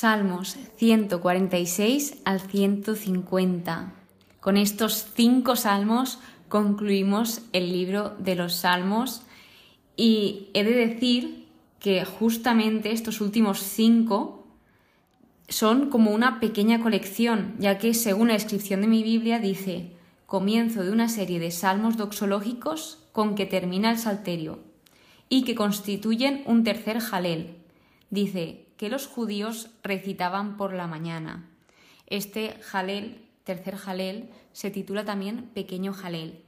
Salmos 146 al 150. Con estos cinco salmos concluimos el libro de los salmos y he de decir que justamente estos últimos cinco son como una pequeña colección, ya que según la descripción de mi Biblia dice comienzo de una serie de salmos doxológicos con que termina el salterio y que constituyen un tercer jalel. Dice que los judíos recitaban por la mañana. Este jalel, tercer jalel, se titula también pequeño jalel.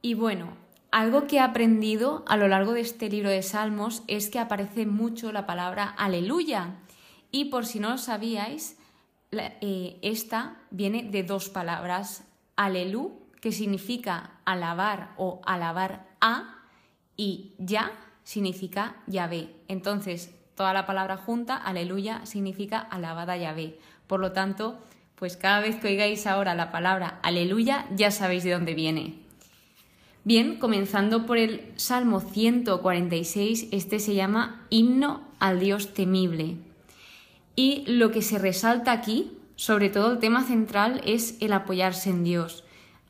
Y bueno, algo que he aprendido a lo largo de este libro de Salmos es que aparece mucho la palabra aleluya. Y por si no lo sabíais, eh, esta viene de dos palabras, alelú, que significa alabar o alabar a, y ya significa Yahvé. Entonces, toda la palabra junta, aleluya, significa alabada Yahvé. Por lo tanto, pues cada vez que oigáis ahora la palabra aleluya, ya sabéis de dónde viene. Bien, comenzando por el Salmo 146, este se llama Himno al Dios temible. Y lo que se resalta aquí, sobre todo el tema central, es el apoyarse en Dios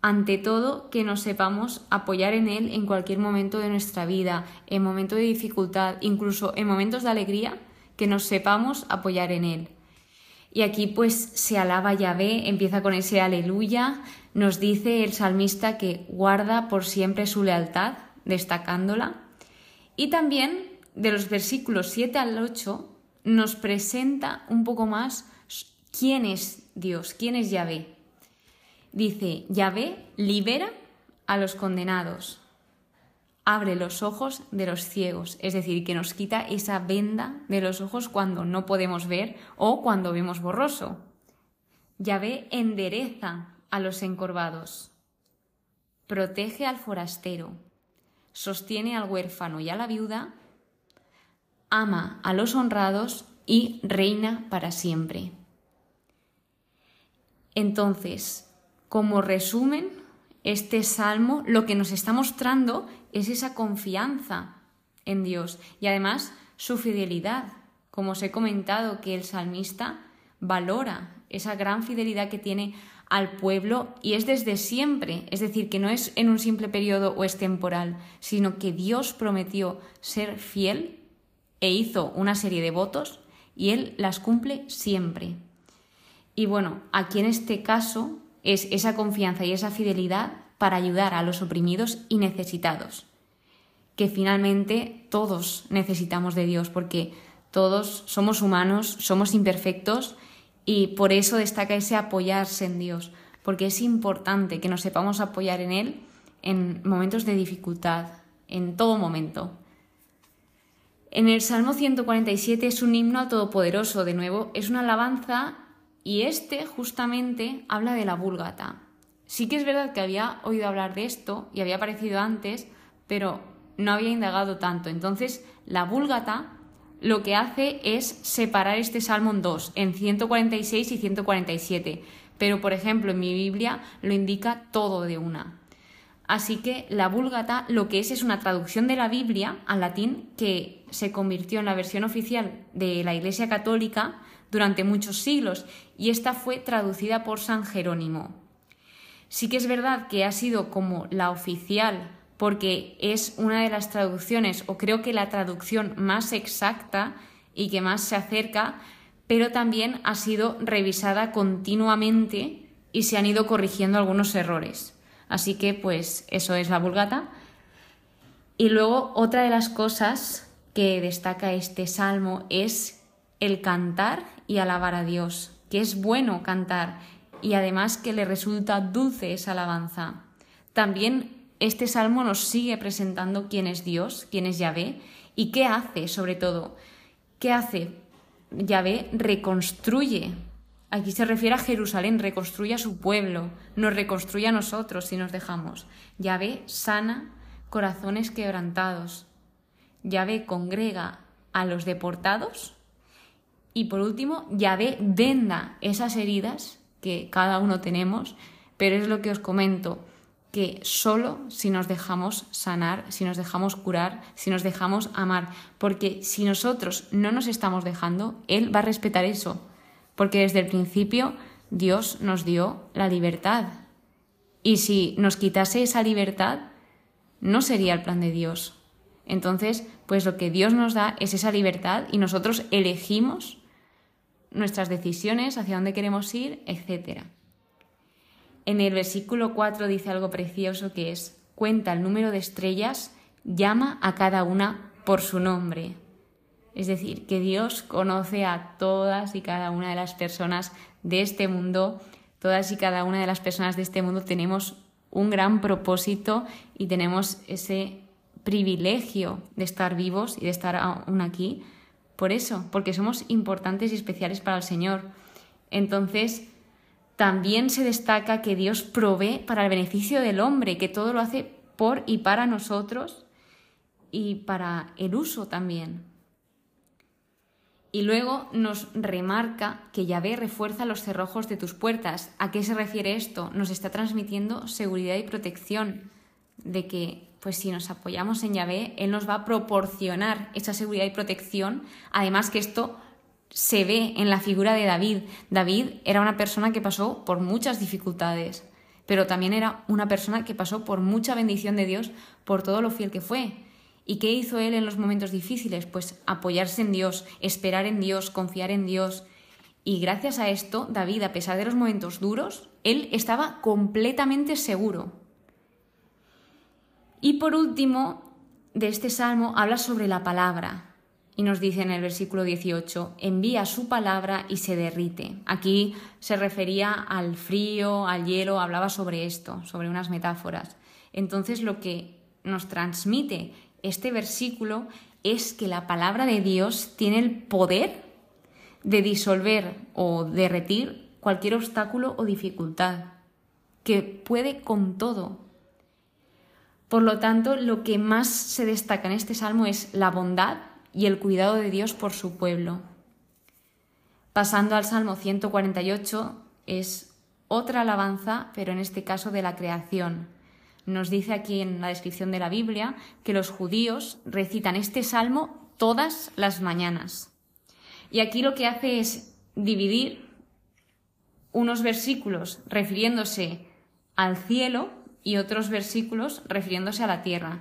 ante todo que nos sepamos apoyar en Él en cualquier momento de nuestra vida, en momentos de dificultad, incluso en momentos de alegría, que nos sepamos apoyar en Él. Y aquí pues se alaba Yahvé, empieza con ese aleluya, nos dice el salmista que guarda por siempre su lealtad, destacándola. Y también de los versículos 7 al 8 nos presenta un poco más quién es Dios, quién es Yahvé. Dice, Yahvé libera a los condenados, abre los ojos de los ciegos, es decir, que nos quita esa venda de los ojos cuando no podemos ver o cuando vemos borroso. Yahvé endereza a los encorvados, protege al forastero, sostiene al huérfano y a la viuda, ama a los honrados y reina para siempre. Entonces, como resumen, este salmo lo que nos está mostrando es esa confianza en Dios y además su fidelidad. Como os he comentado, que el salmista valora esa gran fidelidad que tiene al pueblo y es desde siempre, es decir, que no es en un simple periodo o es temporal, sino que Dios prometió ser fiel e hizo una serie de votos y Él las cumple siempre. Y bueno, aquí en este caso es esa confianza y esa fidelidad para ayudar a los oprimidos y necesitados. Que finalmente todos necesitamos de Dios porque todos somos humanos, somos imperfectos y por eso destaca ese apoyarse en Dios, porque es importante que nos sepamos apoyar en Él en momentos de dificultad, en todo momento. En el Salmo 147 es un himno al Todopoderoso, de nuevo, es una alabanza y este justamente habla de la búlgata. Sí que es verdad que había oído hablar de esto y había aparecido antes, pero no había indagado tanto. Entonces, la búlgata lo que hace es separar este salmo en dos, en 146 y 147. Pero, por ejemplo, en mi Biblia lo indica todo de una. Así que la búlgata lo que es es una traducción de la Biblia al latín que se convirtió en la versión oficial de la Iglesia Católica durante muchos siglos y esta fue traducida por San Jerónimo. Sí que es verdad que ha sido como la oficial porque es una de las traducciones o creo que la traducción más exacta y que más se acerca, pero también ha sido revisada continuamente y se han ido corrigiendo algunos errores. Así que pues eso es la vulgata. Y luego otra de las cosas que destaca este salmo es el cantar y alabar a Dios, que es bueno cantar y además que le resulta dulce esa alabanza. También este salmo nos sigue presentando quién es Dios, quién es Yahvé y qué hace sobre todo. ¿Qué hace? Yahvé reconstruye. Aquí se refiere a Jerusalén, reconstruye a su pueblo, nos reconstruye a nosotros si nos dejamos. Yahvé sana corazones quebrantados. Yahvé congrega a los deportados y por último, Yahvé venda esas heridas que cada uno tenemos, pero es lo que os comento, que solo si nos dejamos sanar, si nos dejamos curar, si nos dejamos amar, porque si nosotros no nos estamos dejando, Él va a respetar eso, porque desde el principio Dios nos dio la libertad. Y si nos quitase esa libertad, no sería el plan de Dios. Entonces, pues lo que Dios nos da es esa libertad y nosotros elegimos nuestras decisiones, hacia dónde queremos ir, etc. En el versículo 4 dice algo precioso que es, cuenta el número de estrellas, llama a cada una por su nombre. Es decir, que Dios conoce a todas y cada una de las personas de este mundo, todas y cada una de las personas de este mundo tenemos un gran propósito y tenemos ese privilegio de estar vivos y de estar aún aquí. Por eso, porque somos importantes y especiales para el Señor. Entonces, también se destaca que Dios provee para el beneficio del hombre, que todo lo hace por y para nosotros y para el uso también. Y luego nos remarca que Yahvé refuerza los cerrojos de tus puertas. ¿A qué se refiere esto? Nos está transmitiendo seguridad y protección de que pues si nos apoyamos en Yahvé, Él nos va a proporcionar esa seguridad y protección. Además que esto se ve en la figura de David. David era una persona que pasó por muchas dificultades, pero también era una persona que pasó por mucha bendición de Dios por todo lo fiel que fue. ¿Y qué hizo él en los momentos difíciles? Pues apoyarse en Dios, esperar en Dios, confiar en Dios. Y gracias a esto, David, a pesar de los momentos duros, él estaba completamente seguro. Y por último, de este salmo habla sobre la palabra. Y nos dice en el versículo 18, envía su palabra y se derrite. Aquí se refería al frío, al hielo, hablaba sobre esto, sobre unas metáforas. Entonces lo que nos transmite este versículo es que la palabra de Dios tiene el poder de disolver o derretir cualquier obstáculo o dificultad, que puede con todo. Por lo tanto, lo que más se destaca en este salmo es la bondad y el cuidado de Dios por su pueblo. Pasando al Salmo 148 es otra alabanza, pero en este caso de la creación nos dice aquí en la descripción de la Biblia que los judíos recitan este salmo todas las mañanas. Y aquí lo que hace es dividir unos versículos refiriéndose al cielo y otros versículos refiriéndose a la tierra.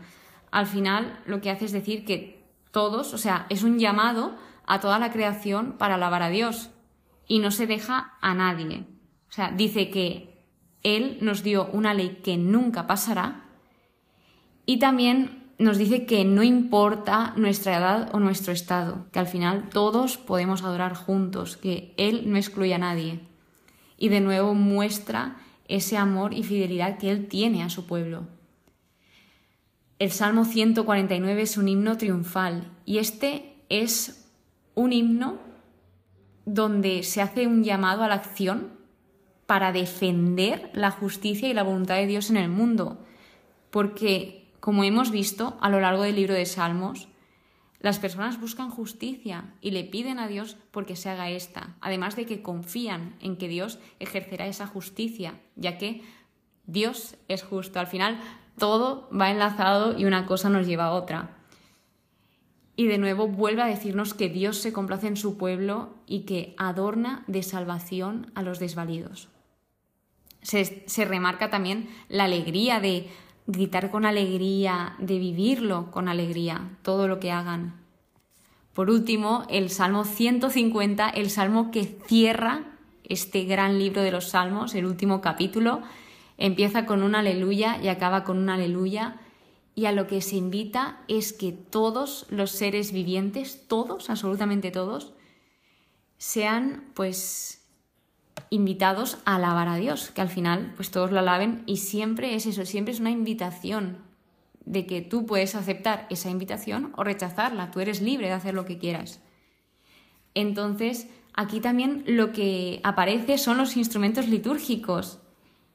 Al final lo que hace es decir que todos, o sea, es un llamado a toda la creación para alabar a Dios y no se deja a nadie. O sea, dice que él nos dio una ley que nunca pasará y también nos dice que no importa nuestra edad o nuestro estado, que al final todos podemos adorar juntos, que Él no excluye a nadie. Y de nuevo muestra ese amor y fidelidad que Él tiene a su pueblo. El Salmo 149 es un himno triunfal y este es un himno donde se hace un llamado a la acción para defender la justicia y la voluntad de Dios en el mundo. Porque, como hemos visto a lo largo del libro de Salmos, las personas buscan justicia y le piden a Dios porque se haga esta, además de que confían en que Dios ejercerá esa justicia, ya que Dios es justo. Al final todo va enlazado y una cosa nos lleva a otra. Y de nuevo vuelve a decirnos que Dios se complace en su pueblo y que adorna de salvación a los desvalidos se, remarca también la alegría de gritar con alegría, de vivirlo con alegría, todo lo que hagan. Por último, el Salmo 150, el Salmo que cierra este gran libro de los Salmos, el último capítulo, empieza con un aleluya y acaba con un aleluya. Y a lo que se invita es que todos los seres vivientes, todos, absolutamente todos, sean pues invitados a alabar a Dios, que al final pues todos lo alaben y siempre es eso, siempre es una invitación de que tú puedes aceptar esa invitación o rechazarla, tú eres libre de hacer lo que quieras. Entonces, aquí también lo que aparece son los instrumentos litúrgicos.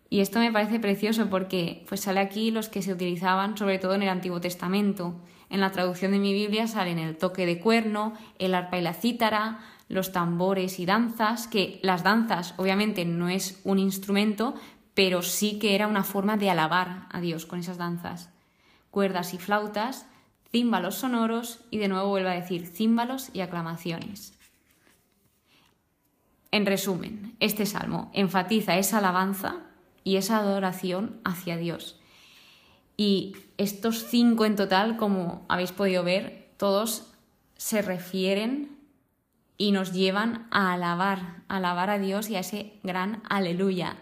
Y esto me parece precioso porque pues sale aquí los que se utilizaban sobre todo en el Antiguo Testamento. En la traducción de mi Biblia salen el toque de cuerno, el arpa y la cítara, los tambores y danzas, que las danzas obviamente no es un instrumento, pero sí que era una forma de alabar a Dios con esas danzas. Cuerdas y flautas, címbalos sonoros y de nuevo vuelve a decir címbalos y aclamaciones. En resumen, este salmo enfatiza esa alabanza y esa adoración hacia Dios. Y estos cinco en total, como habéis podido ver, todos se refieren y nos llevan a alabar, a alabar a Dios y a ese gran aleluya.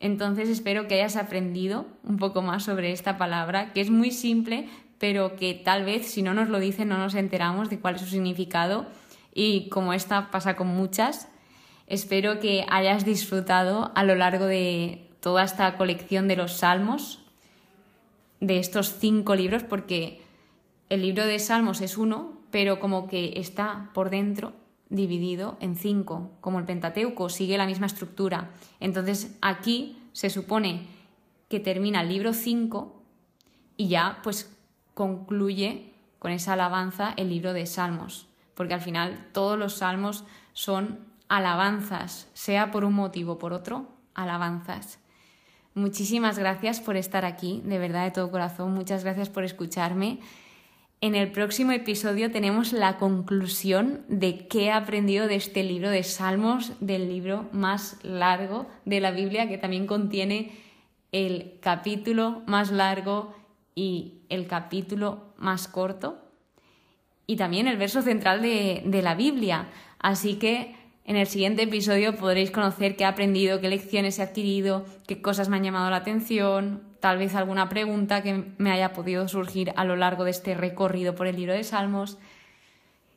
Entonces espero que hayas aprendido un poco más sobre esta palabra, que es muy simple, pero que tal vez si no nos lo dicen no nos enteramos de cuál es su significado y como esta pasa con muchas, espero que hayas disfrutado a lo largo de toda esta colección de los salmos, de estos cinco libros, porque el libro de salmos es uno, pero como que está por dentro dividido en cinco, como el Pentateuco, sigue la misma estructura. Entonces aquí se supone que termina el libro 5 y ya pues concluye con esa alabanza el libro de Salmos, porque al final todos los salmos son alabanzas, sea por un motivo o por otro, alabanzas. Muchísimas gracias por estar aquí, de verdad de todo corazón, muchas gracias por escucharme. En el próximo episodio tenemos la conclusión de qué he aprendido de este libro de Salmos, del libro más largo de la Biblia, que también contiene el capítulo más largo y el capítulo más corto, y también el verso central de, la Biblia. Así que en el siguiente episodio podréis conocer qué he aprendido, qué lecciones he adquirido, qué cosas me han llamado la atención, tal vez alguna pregunta que me haya podido surgir a lo largo de este recorrido por el libro de Salmos.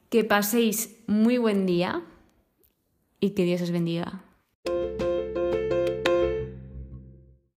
Que paséis muy buen día y que Dios os bendiga.